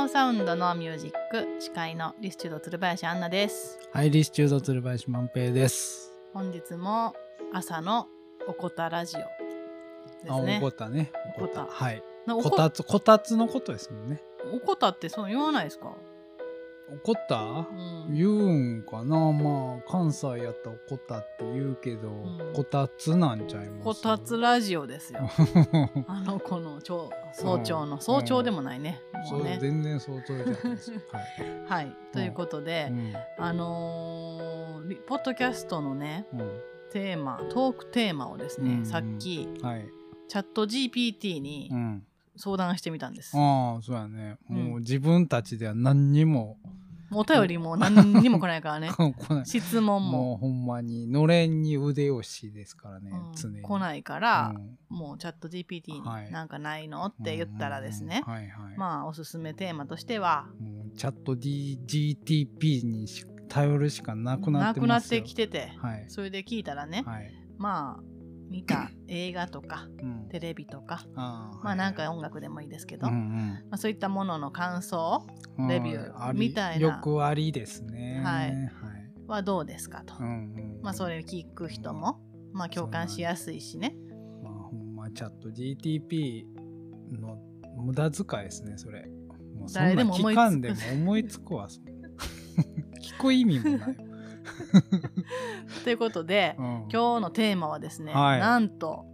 ノーサウンドのミュージック司会のリスチュード鶴林アンナです。はい、リスチュード鶴林万平です。本日も朝のおこたラジオですね。こたね。おこた。おこはい。ここたつ、こたつのことですもんね。おこたってそう言わないですか？おこた？うん。言うんかな？まあ、関西やったらおこたって言うけど、ん。こたつなんちゃいます？こたつラジオですよ。あの子の超早朝の、うん。早朝でもないね、もうね全然相当じゃないです。はい。はいということで、うんあのーリポッドキャストのねうテーマトークテーマをですね、うんさっきん。はい。チャット GPT にうん。相談してみたんです、ああ、そうやね。うんもう自分たちでは何にもお便りも何にも来ないからね。質問もも、うほんまに、のれんに腕押しですからね、うん常に。来ないから、うんもうチャット GPT はいになんかないのって言ったらですね、はいはい。まあおすすめテーマとしてはチャット DGTP にし頼るしかなくななってますよ。くなってきてて、はい。それで聞いたらね、はい。まあ見た映画とかうんテレビとか、あーまあなんかはい音楽でもいいですけど、はいうんまあ、そういったものの感想うんレビューみたいなよくありですね。はいはい。はどうですかと、うんうんまあそれ聞く人も、まあ共感しやすいしねまあほんまチャット GTP の無駄遣いですね、それ。もうそんな誰でも思いつく聞かんでも思いつくわ。聞く意味もないわ。ということで、うん。今日のテーマはですね、はい。なんと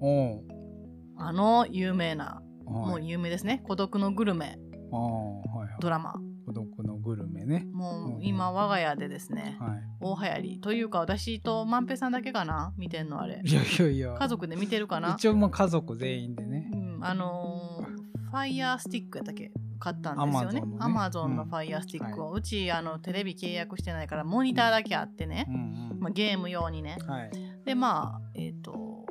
あの有名な、もはい。う有名ですね「孤独のグルメ。はいはい。ドラマ。孤独のグルメね。もうんう今我が家でですね、は大流行りというか私と万平さんだけかな？見てんのあれ。い。いやいやいや。家族で見てるかな？一応まあ家族全員でね。うん、あのー ファイヤースティックやったっけ？買ったんですよね。アマゾンのうん。ファイヤースティックを、うちあのテレビ契約してないからモニターだけあってね。まあ、ゲーム用にね。はい。でまあえっ、と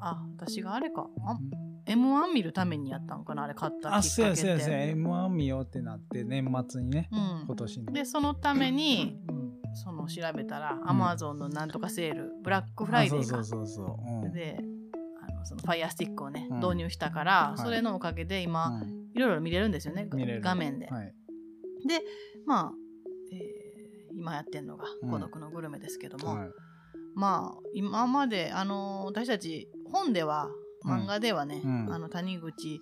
あ私があれか。あ M1 見るためにやったんかなあれ買ったきっかあ、けそうやそうやっそうや。て M1 見ようってなって年末にね。うん。今年の。でそのためにうん。その調べたら、ん。アマゾンのなんとかセールブラックフライデーか。あそうそうそうそう。うん。であのそのファイヤースティックをね、うん。導入したから、い。それのおかげで今、うんいろいろ見れるんですよね画面で、はい。まあ、えー今やってるのがうん孤独のグルメですけども、はい。まあ今まであの私たち本ではうん。漫画ではね、うん。あの谷口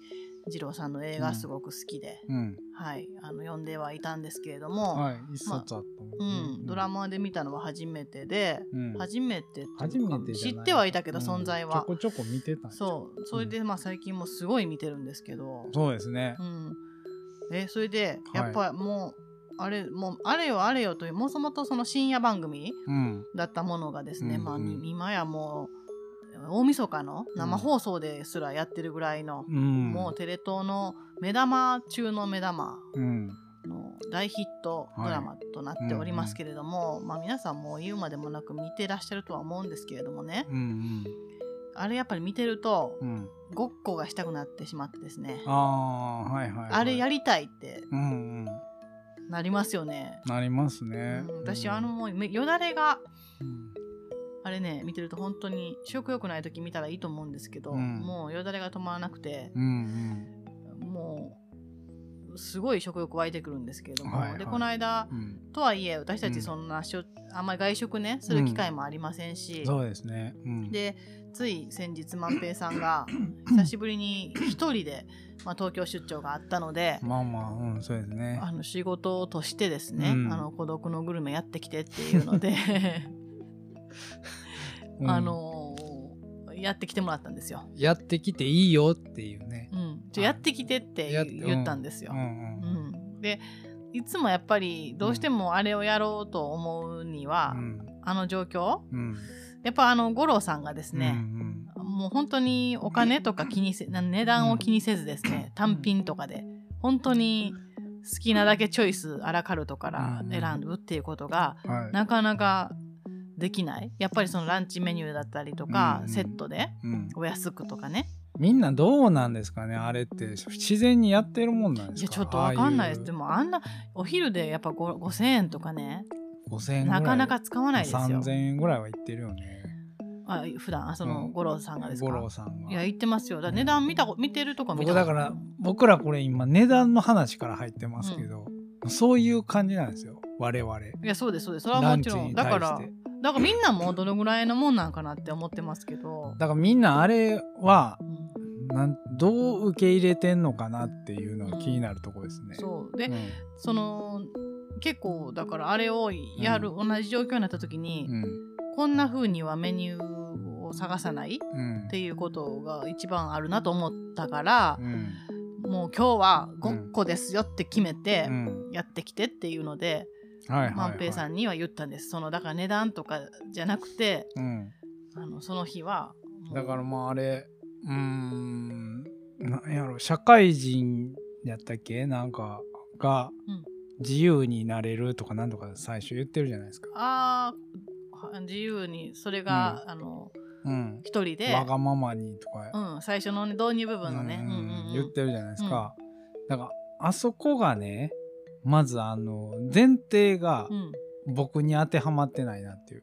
二郎さんの映画すごく好きで、うん。はい。あの読んではいたんですけれども、はい。一冊あったドラマで見たのは初めてで、うん。初めて初めて知ってはいたけど、うん。存在は。ちょこちょこ見てたんそう。それでまあ最近もすごい見てるんですけど、そうですね。う。ん、えそれでやっぱもう、あれもうあれよあれよというもともとその深夜番組うん。だったものがですね、まあ、うんうん。今やもう大晦日の生放送ですらやってるぐらいの、うん。もうテレ東の目玉中の目玉うん。の大ヒットドラマとなっておりますけれども、まあ、皆さんもう言うまでもなく見てらっしゃるとは思うんですけれどもねうんあれやっぱり見てるとうん。うん。ごっこがしたくなってしまってですねああ、はいはいはい。あれやりたいってうんうん。なりますよね。なりますねうん。私あのもうめよだれがうん、あれね見てると本当に食欲ない時見たらいいと思うんですけど、うんもうよだれが止まらなくてうんもうすごい食欲湧いてくるんですけれども、はいはいでこの間うん。うん。とはいえ私たうんちそんなしょ、あんまり外食ねする機会もありませんし、そうですね。うん。でつい先日万平さんが 久しぶりに一人で、まあ、東京出張があったので、まあまあ、うん、そうですね。あの仕事としてですね、うんあの孤独のグルメやってきてっていうのでうんあ、のーやってきてもらったんですよ。やってきていいよっていうね。うん、ちょやってきてってや言ったんですよう。んうんでいつもやっぱりどうしてもあれをやろうと思うには、うん。あの状況うん。やっぱあの五郎さんがですうん。ね、もう本当にお金とか気にせな値段を気にせずですね、単品とかで本当に好きなだけチョイスアラカルトから選ぶっていうことが。なかなかできない？やっぱりそのランチメニューだったりとか、うんセットで？うん。お安くとかね？みんなどうなんですかねあれって。自然にやってるもんなんですか？いやちょっとわかんないです。あでもあんなお昼でやっぱご5000円とかね？あいう5000円ないかなか使わないですよ。3000円ぐらいはいってるよね。あ普段あそのうん。五郎さんがですか、五郎さんが。いや言ってますよ。だ値段見たこ見てるとこ見た。僕だから僕らこれ今値段の話から入ってますけど、そういう感じなんですよ。我々。いやそうですそうです。それはもちろん。だからだからみんなもどのぐらいのもんなんかなって思ってますけど、だからみんなあれはうんなんどう受け入れてんのかなっていうのが気になるところですね。そう。で、うん。その結構だからあれをやる、同じ状況になった時に、うん。こんな風にはメニューを探さないうん。っていうことが一番あるなと思ったからう、ん。もう今日は5個ですよって決めてうん。やってきてっていうので、万平さんには言ったんです。そのだから値段とかじゃなくてうん。あのその日はだからまああれうーんなんやろ社会人やったっけ？なんかがうん。自由になれるとかなんとか最初言ってるじゃないですか。あーは自由にそれが、あのうん、一人で。わがままにとか、うん、最初の、ね、導入部分のね、うんうんうん。うん言ってるじゃないですか。だからあそこがねまずあの前提がうん。僕に当てはまってないなっていう。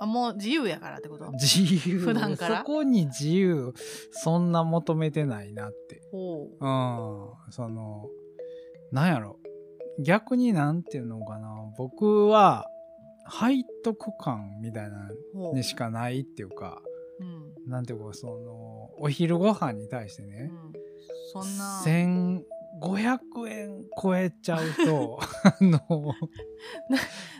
あもう自由やからってこと？自由。普段から？そこに自由そんな求めてないなって。ほう。ん。そのなんやろ。逆になんていうのかな。僕は背徳感みたいなにしかないっていうかうん。なんていうかそのお昼ご飯に対してうね、ん、そんな1500円超えちゃうと あの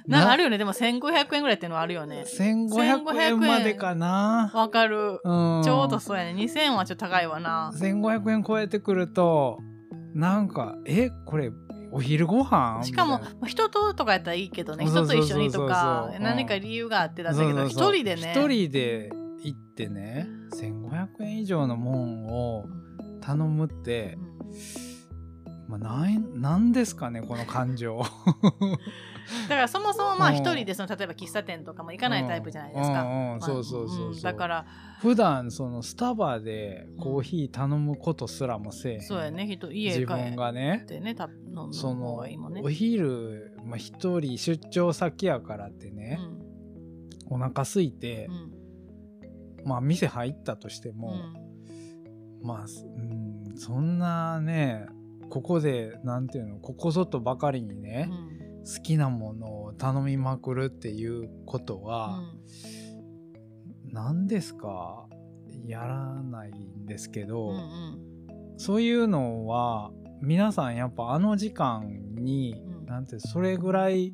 なんかあるよね。でも1500円ぐらいっていうのはあるよね。1500円までかな、わかる。うん、ちょうどそうやね。2000はちょっと高いわな。1500円超えてくるとなんかえこれお昼ご飯？しかも人ととかやったらいいけどね。人と一緒にとかうん何か理由があってだったけど一人でね。一人で行ってね1500円以上のもんをうん頼むってう、んまあ、なんなんですかねこの感情。だからそもそもまあうん。一人でその例えば喫茶店とかも行かないタイプじゃないですか。うんうんそうそうそうだから普段そのスタバでコーヒー頼むことすらもせえへん。そうやね。人家自帰分がね。ってねた飲む方そのがいいもんね。お昼、まあ、一人出張先やからってね、お腹空いてう、ん。まあ店入ったとしてうん。も、まあ、うん、そんなねここでなんていうのここぞとばかりにうね、ん。好きなものを頼みまくるっていうことうは、ん何ですか？やらないんですけど、うんうん。そういうのは皆さんやっぱあの時間に、うん。なんてそれぐらい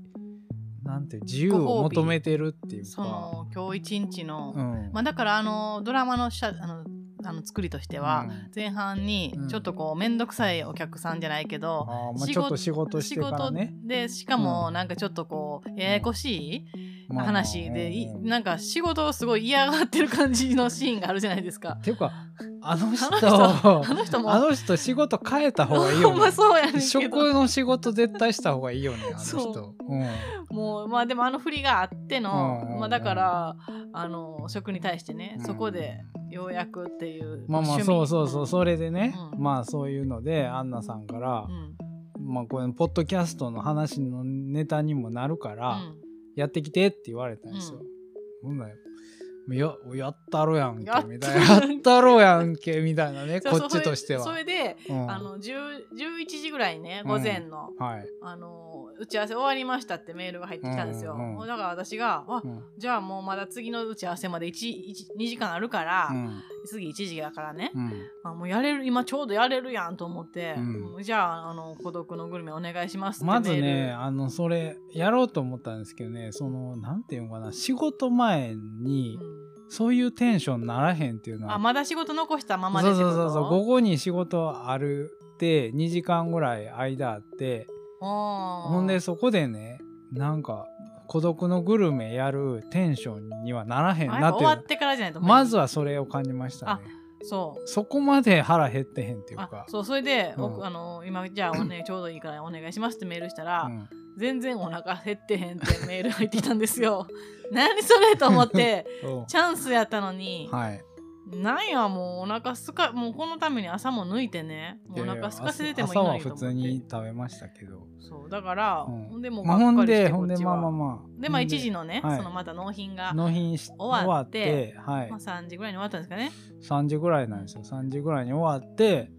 なんて自由を求めてるっていうそか、の今日一日の、うん。まあだからあのドラマのしゃあのあの作りとしては、うん。前半にうん。ちょっとこう面倒くさいお客さんじゃないけど、まあ、仕ちょっと仕事してからね。仕事でしかもうんなんかちょっとこうややこしいまあ話で、なんか仕事をすごい嫌がってる感じのシーンがあるじゃないですか。っていうかあの人。あの人。も。あの人仕事変えた方がいいよほんまねそうやねんけど。食の仕事絶対した方がいいよねあのそ人うん。もうまあでもあの振りがあっての、うんうんうん。まあ、だからあの食に対してね、うん。そこでようやくっていうまあまあそうそうそうそれでね、うん。まあそういうのでアンナさんからう、ん。まあこのポッドキャストの話のネタにもなるから、うん。やってきてって言われたんですよ。ほんならややったろやんけみたいな。やったろやんけ みたいなね こっちとしては。それで、うん。あの10 11時ぐらいにねうん。午前の、はい、あの打ち合わせ終わりましたってメールが入ってきたんですよ、うんうんだから私があうん。じゃあもうまだ次の打ち合わせまで1 2時間あるから、うん次1時だからね、うん。あもうやれる今ちょうどやれるやんと思って、うん。じゃああの孤独のグルメお願いしますってまルずねあのそれやろうと思ったんですけどねそのなんていうのかな仕事前にうん。そういうテンションならへんっていうのは。あまだ仕事残したままでそうそうそうそう午後に仕事あるって2時間ぐらい間あって。ほほんでそこでねなんか孤独のグルメやるテンションにはならへんなって終わってからじゃないと。まずはそれを感じましたね。そう。そこまで腹減ってへんっていうあかそうそれで、うん。僕あの今じゃあお、ね、ちょうどいいからお願いしますってメールしたら、うん。全然お腹減ってへんってメール入ってきたんですよ。何それと思って チャンスやったのに、はいなんやもうお腹すかもうこのために朝も抜いてねもうお腹すかせててもいいと思って普通に食べましたけど。そうだから、うんほんでもうがっかりしてで、ほんで、まあまあまあ。でまあ1時のね、はいそのまた納品が、納品し終わってはいまあ、。3時ぐらいに終わったんですかね3時ぐらいなんですよ。3時ぐらいに終わって、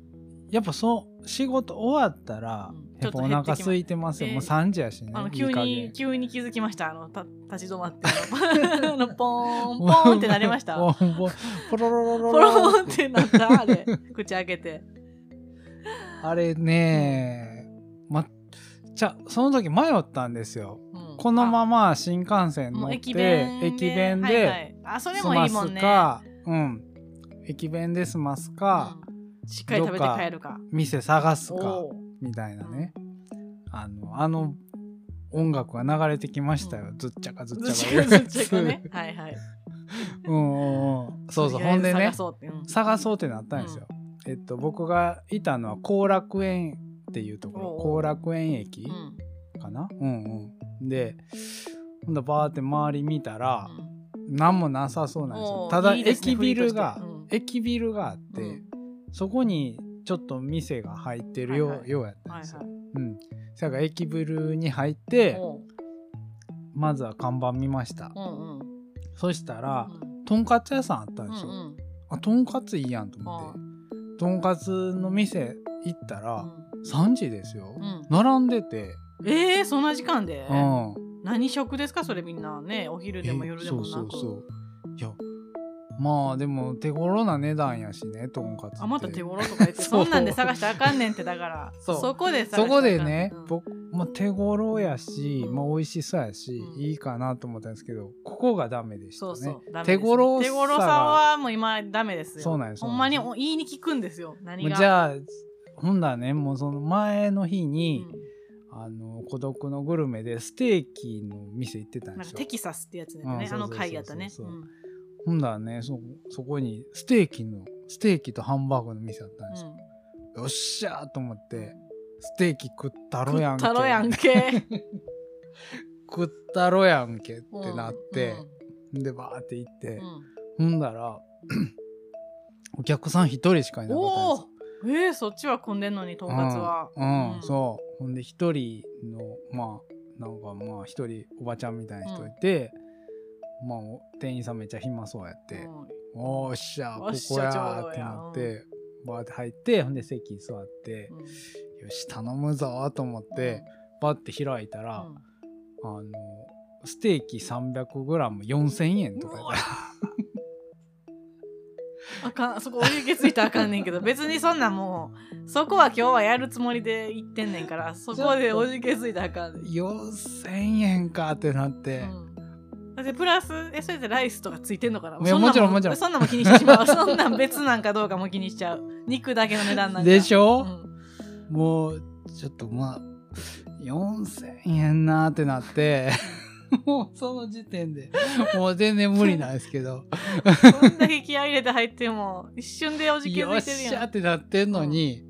やっぱそう、仕事終わったらうん、やっぱお腹空いてますよ。ちょもうっと減ってきま3時やしね。あの急に急に気づきました。あのた立ち止まって。あのポーンポーンってなりました。ポンポンポロロロロポロロってなった。あれ口開けて。あれね、ま、じゃその時迷ったんですよ。うん。このまま新幹線乗って駅弁で。駅弁はいはでい。あそれ済まもいいもんね。すか、うん、駅弁で済ますか、うんしっかり食べて帰るか。店探すかみたいなね。あの、あの音楽が流れてきましたよ。ずっちゃかずっちちゃかずっ。ちゃかね。はいはい。うんうんうん。そうそう。ほんでね探、そうって。うん。探そうってなったんですよ。えっと、僕がいたのは後楽園っていうところ、後楽園駅うん。かな？うんうん。で、ほんとバーって周り見たら、うん。何もなさそうなんですよ。ただいいですね駅ビルが駅ビルがあって、うんそこにちょっと店が入ってるよ,、はいはいようやったんですよ。うん。そやから駅ビルに入って、まずは看板見ました。うんうんそしたら、うんとんかつ屋さんあったんですよ。あ、とんかついいやんと思はって。とんかつの店行ったら、うん3時ですよ。うん並んでて、えー、そんな時間で？うん。何食ですか？それみんなねお昼でもえ夜でもなくそうそうそう。いや、まあでも手頃な値段やしね、とんかつって。あまた手頃とか言ってそんなんで探してあかんねんってだからそう。こでそこでね、うん。僕、まあ、手頃やし、うん。まあ、美味しそうやし、うん。いいかなと思ったんですけど、ここがダメでしたね。そうそう、ダメです手頃さ手頃さはもう今ダメですよ。そうなんですほんまにお言いに聞くんですよ何が。じゃあ、ほんだらね、もうその前の日に、うん。あの、孤独のグルメでステーキの店行ってたんですよ。なんかテキサスってやつだよねあのうんそうそうそうそう回やったね。そううんほんだらね、そ、そこにステーキの、ステーキとハンバーグの店あったんですよ。よっしゃーと思って、ステーキ食ったろやんけ。食ったろやんけ。食ったろやんけってなって、うん。で、バーって行ってう、ん。ほんだら、お客さん一人しかいなかったんですおよ。おえー、そっちは混んでんのにとんかつはうん、うん。そう。ほんで一人のまあなんかまあ一人おばちゃんみたいな人いて、まあお店員さんめっちゃ暇そうやって、うん。おーっしゃこおっしこやってなって、バーって入ってほんで席座って、うん。よし頼むぞーと思って、バーって開いたら、うん。あのステーキ 300g4000 円とかやった。あかんそこお湯気ついたらあかんねんけど 別にそんなもうそこは今日はやるつもりで行ってんねんからそこでお湯気ついたらあかんねん、4000円かってなって、うん、だってプラスえそれでライスとかついてんのかな？もちろんもちろん。そんなんも気にしてしまう。そんなん別なんかどうかも気にしちゃう。肉だけの値段なんか。でしょ？うん。もうちょっとまあ4000円なーってなって もうその時点でもう全然無理なんですけど。そんだけ気合い入れて入っても一瞬でおじけよっづいてるやん。しゃってなってんのに、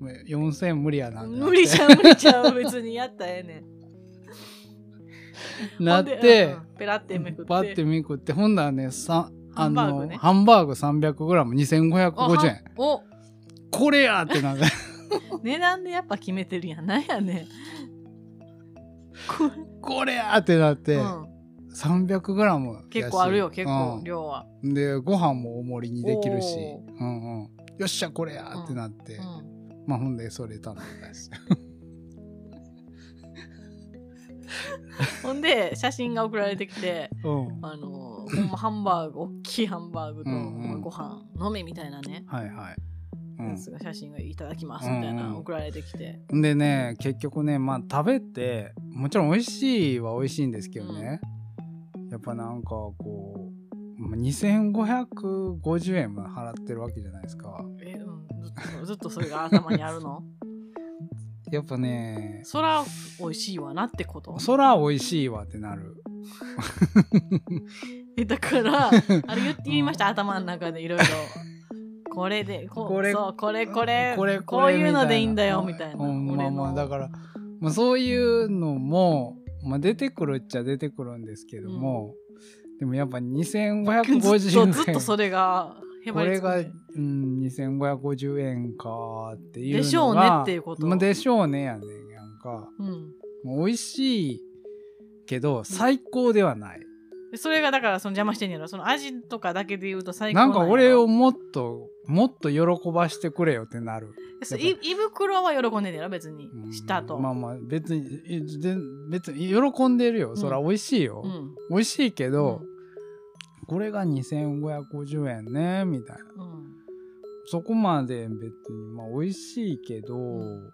もう4000円無理やな無理ちゃう無理ちゃう別にやったらええねん なってうんうんペラってめくって。バッてめくってほんならねさあのハンバーグね。ハンバーグ 300g2550 円。お。これやってなって 値段でやっぱ決めてるやん。なんやねん。ここれやってなって、れ、うん、300g やし。結構あるよ結構うん。量は、でご飯も大盛りにできるし。うんうん、よっしゃこれやってなって、うん、まあほんでそれ頼んだんですよ ほんで写真が送られてきてうん。あのほんまハンバーグ大きいハンバーグと、うんうん。まあご飯飲めみたいなね、はいはい、やつが写真がいただきますみたいなうんうん。送られてきて、うん、でね結局ねまあ食べてもちろん美味しいは美味しいんですけどね、やっぱなんかこうまあ2550円も払ってるわけじゃないですか。え、うん、ずっとずっとそれが頭にあるの？やっぱねそら美味しいわなってこと？そら美味しいわってなる。えだから あれ言って言いました、頭の中でいろいろ。これでここれそうこれこれこれこういうのでいいんだよみたいな、うん、まあまあだから、まあ、そういうのも、まあ、出てくるっちゃ出てくるんですけども、でもやっぱずっ2550円とずっとそれがこれが、うん、2550円かっていうのがでしょうねっていうこと。まあでしょうねやねんやんか。うん。美味しいけど最高ではない、でそれがだからその邪魔してんやろ。その味とかだけで言うと最高なんか俺をもっともっと喜ばしてくれよってなる。胃袋は喜んでんねやろ別に。うんしたと、まあまあ別に別に喜んでるよ、そら美味しいよ、うん。美味しいけど、これが2550円ねみたいな。うん。そこまで別にまあ美味しいけど、ん。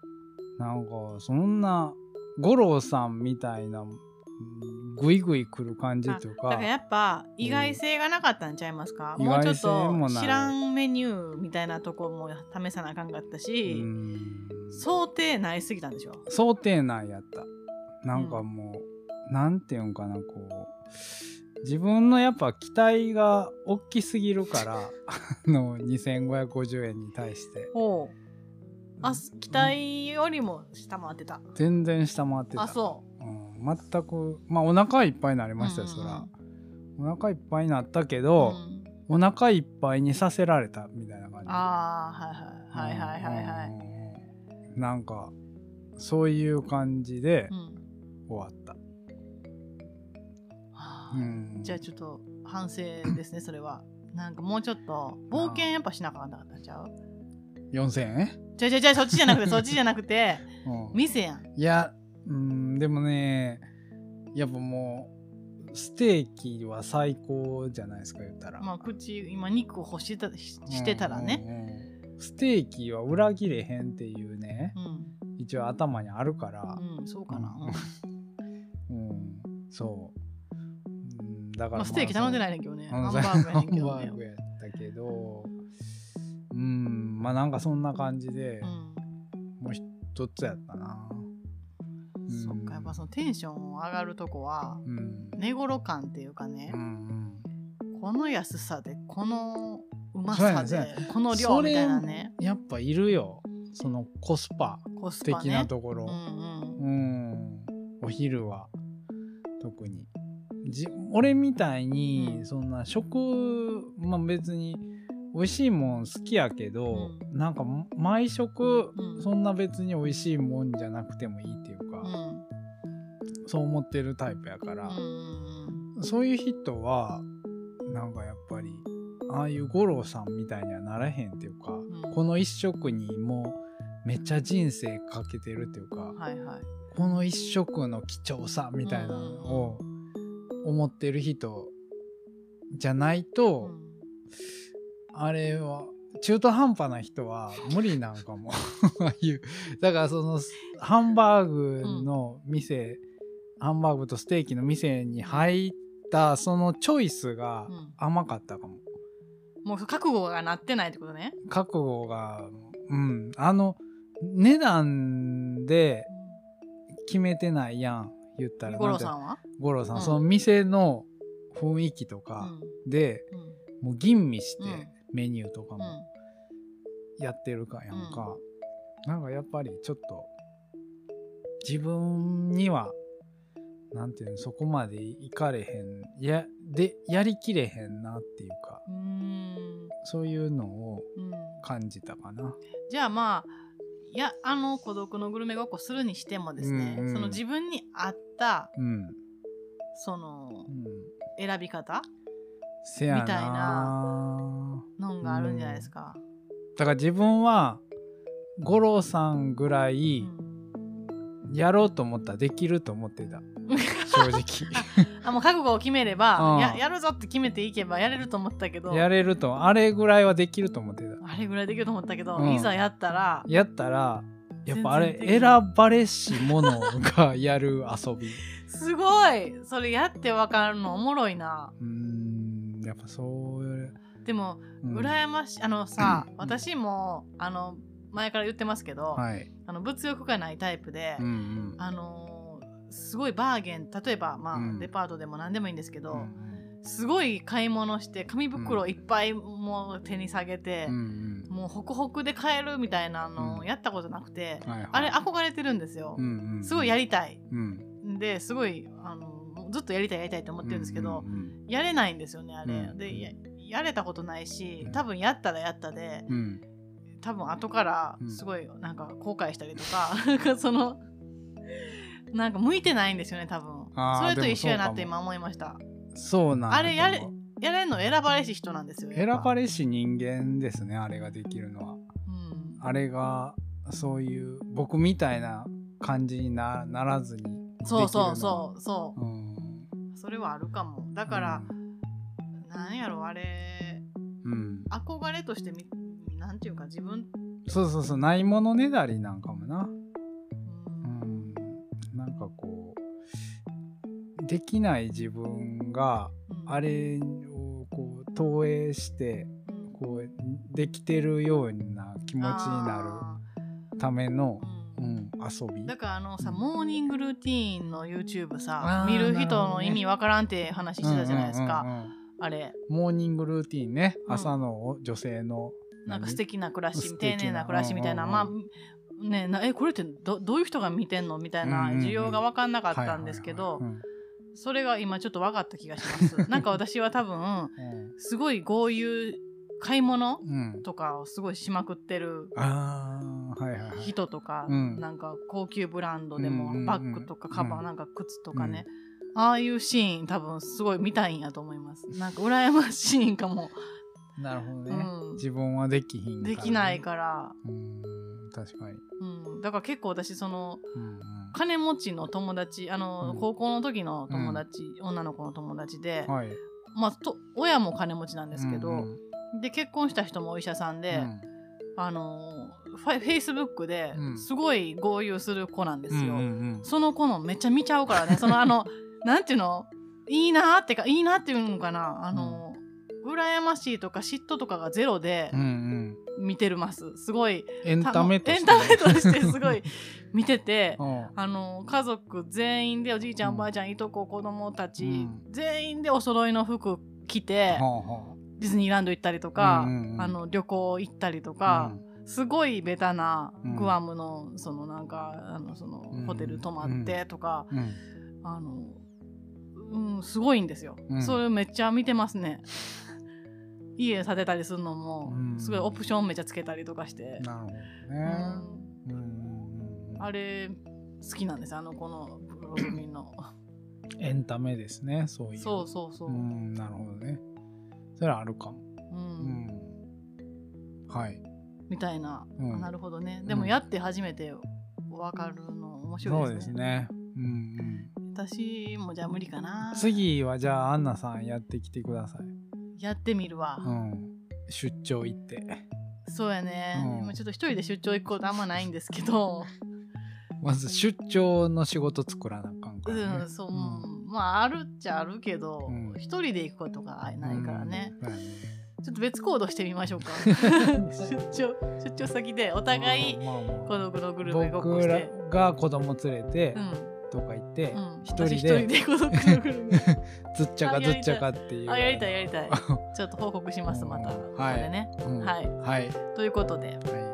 なんかそんな五郎さんみたいなうんグイグイ来る感じというかだからやっぱ意外性がなかったんちゃいますか、うん。もうちょっと知らんメニューみたいなとこも試さなあかんかったうし、ん。想定ないすぎたんでしょ？想定内やった。なんかもう、なんていうんかなこう自分のやっぱ期待が大きすぎるから あの2550円に対して。おう。あ期待よりも下回ってた。全然下回ってた。あそう。ん、全くまあお腹いっぱいになりましたよ、そら。お腹いっぱいになったけう、ど、うん。お腹いっぱいにさせられたみたいな感じ。ああはいはいはいはいはいはい、いなんかそういう感じでうん。終わった、じゃあちょっと反省ですね それは。なんかもうちょっと冒険やっぱしなあかったんちゃう？4000円、じゃじゃじゃそっちじゃなくてそっちじゃなくてうん。店やん。いやうんでもねやっぱもうステーキは最高じゃないですか言ったら、まあ口今肉を欲してたししてたらね。うんうんうん。ステーキは裏切れへんっていうねうん、一応頭にあるから、うん、そうかな、うん。うん、そう。うん、だから、まあ、ステーキ頼んでいないねんけどねうんハンバーグやねんけハンどねバーグやったけど、うん、まあなんかそんな感じで、うんもう一つやったな。そっかやっぱそのテンション上がるとこはうん。寝頃感っていうかねう、んこの安さでこのうまさでこの量みたいなねうん。やっぱいるよ。そのコスパコスパ的ねなところ。うんうんうん。お昼は特に。じ俺みたいに、うん。そんな食、まあ別に美味しいもん好きやけど、うなんか毎食、うん。そんな別に美味しいもんじゃなくてもいいっていうか、うん。そう思ってるタイプやから、うんそういう人はなんかやっぱりああいう五郎さんみたいにはならへんっていうか、ん。この一食にもうめっちゃ人生かけてるっていうか、はいはい。この一食の貴重さみたいなのを思ってる人じゃないと、うんあれは中途半端な人は無理なんかも。あ あいうだからそのハンバーグの店、ハンバーグとステーキの店に入ったそのチョイスがうん。甘かったかも。もう覚悟がなってないってことね。覚悟がうん。あの値段で決めてないやん言ったら五郎さんは？五郎さん、うん。その店の雰囲気とかで、もう吟味して、うん。メニューとかもうん。やってるかやんか、なんかやっぱりちょっと自分にはなんていうのそこまでいかれへんやでやりきれへんなっていうかそういうのをうん。感じたかな。じゃあまあいやあの孤独のグルメごっこするにしてもですね、うんうん。その自分に合ったうん、そのうん、選び方？みたいな。のがあるんじゃないですか。だから自分は五郎さんぐらいうん。やろうと思ったらできると思ってた。正直。あもう覚悟を決めれば、うん。ややるぞって決めていけばやれると思ったけど。やれるとあれぐらいはできると思ってた。あれぐらいできると思ったけど、うん。いざやったらやったらやっぱあれ選ばれし者がやる遊び。すごい。それやってわかるのおもろいな。うーんやっぱそうでもうん。羨ましい。あのさ、うん。私もあの前から言ってますけど、はい。あの物欲がないタイプで、うんうん。あのーすごいバーゲン例えば、まあうん。デパートでも何でもいいんですけど、うんすごい買い物して紙袋いっぱいもう手に下げてうんう、ん。もうホクホクで買えるみたいなのうん。やったことなくて、はいはい。あれ憧れてるんですよ、うんうんすごいやりたい。うん。ですごいあのずっとやりたいやりたいと思ってるんですけど、うんうんやれないんですよねあれ、うんでややれたことないしうん。多分やったらやったでうん。多分後からうん。すごいなんか後悔したりとか、なんかそのなんか向いてないんですよね多分。それと一緒やなって今思いましたそうなんだ。あれやれやれんの選ばれし人なんですよ選ばれし人間ですねあれができるのは。うん。あれがそういう僕みたいな感じになならずにできるのそうそうそう。そううん。それはあるかも。だから、なんやろあれうん。憧れとしてみなんていうか自分、そうそうそうないものねだりなんかもな。うん。うん。なんかこうできない自分がうん。あれをこう投影してうん。こうできてるような気持ちになあるためのー、ううんん、遊び。だからあのさ、うん。モーニングルーティーンの YouTube さ見る人の意味わからんって話してたじゃないですか、うんうんうんうん。あれ。モーニングルーティンね、うん。朝の女性のなんか何？素敵な暮らし丁寧な暮らしみたいな、うんうん。まあねなえこれってどどういう人が見てんの？みたいなうんうんうん需要が分かんなかったんですけど、はいはいはいそれが今ちょっと分かった気がします。なんか私は多分うん。すごい豪遊買い物うん。うんとかをすごいしまくってる人とか、うん。なんか高級ブランドでもバッグとかカバン、うん。なんか靴とかね、ああいうシーン多分すごい見たいんやと思います。なんか羨ましいんかも、なるほどね、うん。自分はできひんできないから、うん確かに、うん、だから結構私そのうんうん金持ちの友達あの、うん。高校の時の友達、女の子の友達で、はい。まあ、と親も金持ちなんですけど、うん。うんで結婚した人もお医者さんで、あのフェイスブックでうん。すごい豪遊する子なんですよ。うんうんうん。その子のめっちゃ見ちゃうからね。そのあの なんていうの？いいなーってかいいなっていうのかな？あの、羨ましいとか嫉妬とかがゼロでうんうん見てるます。すごい。エンタメとしてすごい 見ててうん。あの家族全員でおじいちゃん、うんおばあちゃんいとこ子供たち、うん。全員でお揃いの服着て、ディズニーランド行ったりとか、あの旅行行ったりとあか、すごいベタなうんグアムのそのなんかあのそのうん。ホテル泊まってとか、あのうんすごいんですよ、うん。それめっちゃ見てますね家建てたりするのもうん。すごいオプションめっちゃつけたりとかして、なるほどうねんうんあれ好きなんですあのこのブログミの。エンタメですねそういう。そうそうそう、うんなるほどね。それはあるかも。うん。うん。はい。みたいな、うん。あなるほどね。うん。でもやって初めて分かるの面白そですいうですねね。うんうん。私もじゃあ無理かな。次はじゃあアンナさんやってきてくださいやってみるわ、うん。出張行って。そうやね、うん。今ちょっと一人で出張行くことあんまないんですけど。まず出張の仕事作らなあかんからね。うんそう、まああるっちゃあるけどうん。一、人で行くことがないからね、ちょっと別行動してみましょうか。出張出張先でお互い孤独のグルメごっこし僕らてが子供連れてうんどっか行ってうん。人で ずっちゃかずっちゃかっていう。あやりたいやりたい。ちょっと報告しますまた、うんここではい。はい。ということで。はい